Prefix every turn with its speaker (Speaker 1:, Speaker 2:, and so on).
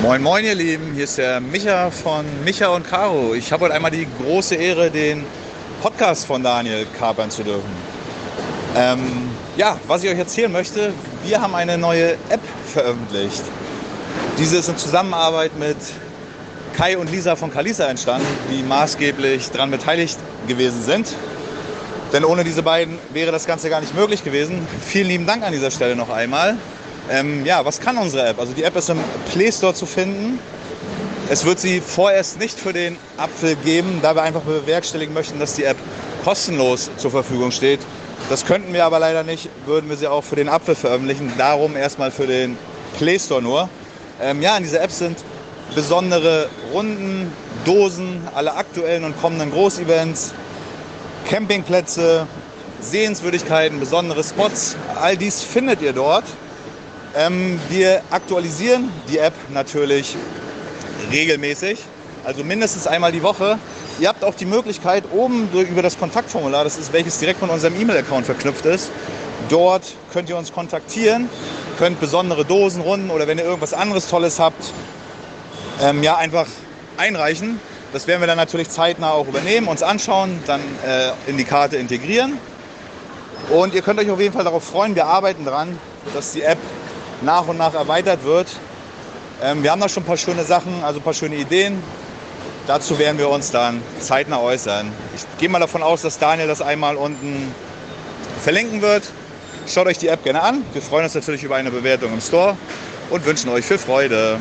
Speaker 1: Moin Moin ihr Lieben, hier ist der Micha von Micha und Caro. Ich habe heute einmal die große Ehre, den Podcast von Daniel kapern zu dürfen. Ähm, ja, was ich euch erzählen möchte, wir haben eine neue App veröffentlicht. Diese ist in Zusammenarbeit mit Kai und Lisa von Kalisa entstanden, die maßgeblich daran beteiligt gewesen sind. Denn ohne diese beiden wäre das Ganze gar nicht möglich gewesen. Vielen lieben Dank an dieser Stelle noch einmal. Ähm, ja, was kann unsere App? Also die App ist im Play Store zu finden. Es wird sie vorerst nicht für den Apfel geben, da wir einfach bewerkstelligen möchten, dass die App kostenlos zur Verfügung steht. Das könnten wir aber leider nicht, würden wir sie auch für den Apfel veröffentlichen. Darum erstmal für den Play Store nur. Ähm, ja, in dieser App sind besondere Runden, Dosen, alle aktuellen und kommenden Großevents, Campingplätze, Sehenswürdigkeiten, besondere Spots. All dies findet ihr dort. Ähm, wir aktualisieren die App natürlich regelmäßig, also mindestens einmal die Woche. Ihr habt auch die Möglichkeit, oben über das Kontaktformular, das ist welches direkt von unserem E-Mail-Account verknüpft ist, dort könnt ihr uns kontaktieren, könnt besondere Dosen, Runden oder wenn ihr irgendwas anderes Tolles habt, ähm, ja, einfach einreichen. Das werden wir dann natürlich zeitnah auch übernehmen, uns anschauen, dann äh, in die Karte integrieren. Und ihr könnt euch auf jeden Fall darauf freuen, wir arbeiten daran, dass die App nach und nach erweitert wird. Ähm, wir haben da schon ein paar schöne Sachen, also ein paar schöne Ideen. Dazu werden wir uns dann zeitnah äußern. Ich gehe mal davon aus, dass Daniel das einmal unten verlinken wird. Schaut euch die App gerne an. Wir freuen uns natürlich über eine Bewertung im Store und wünschen euch viel Freude.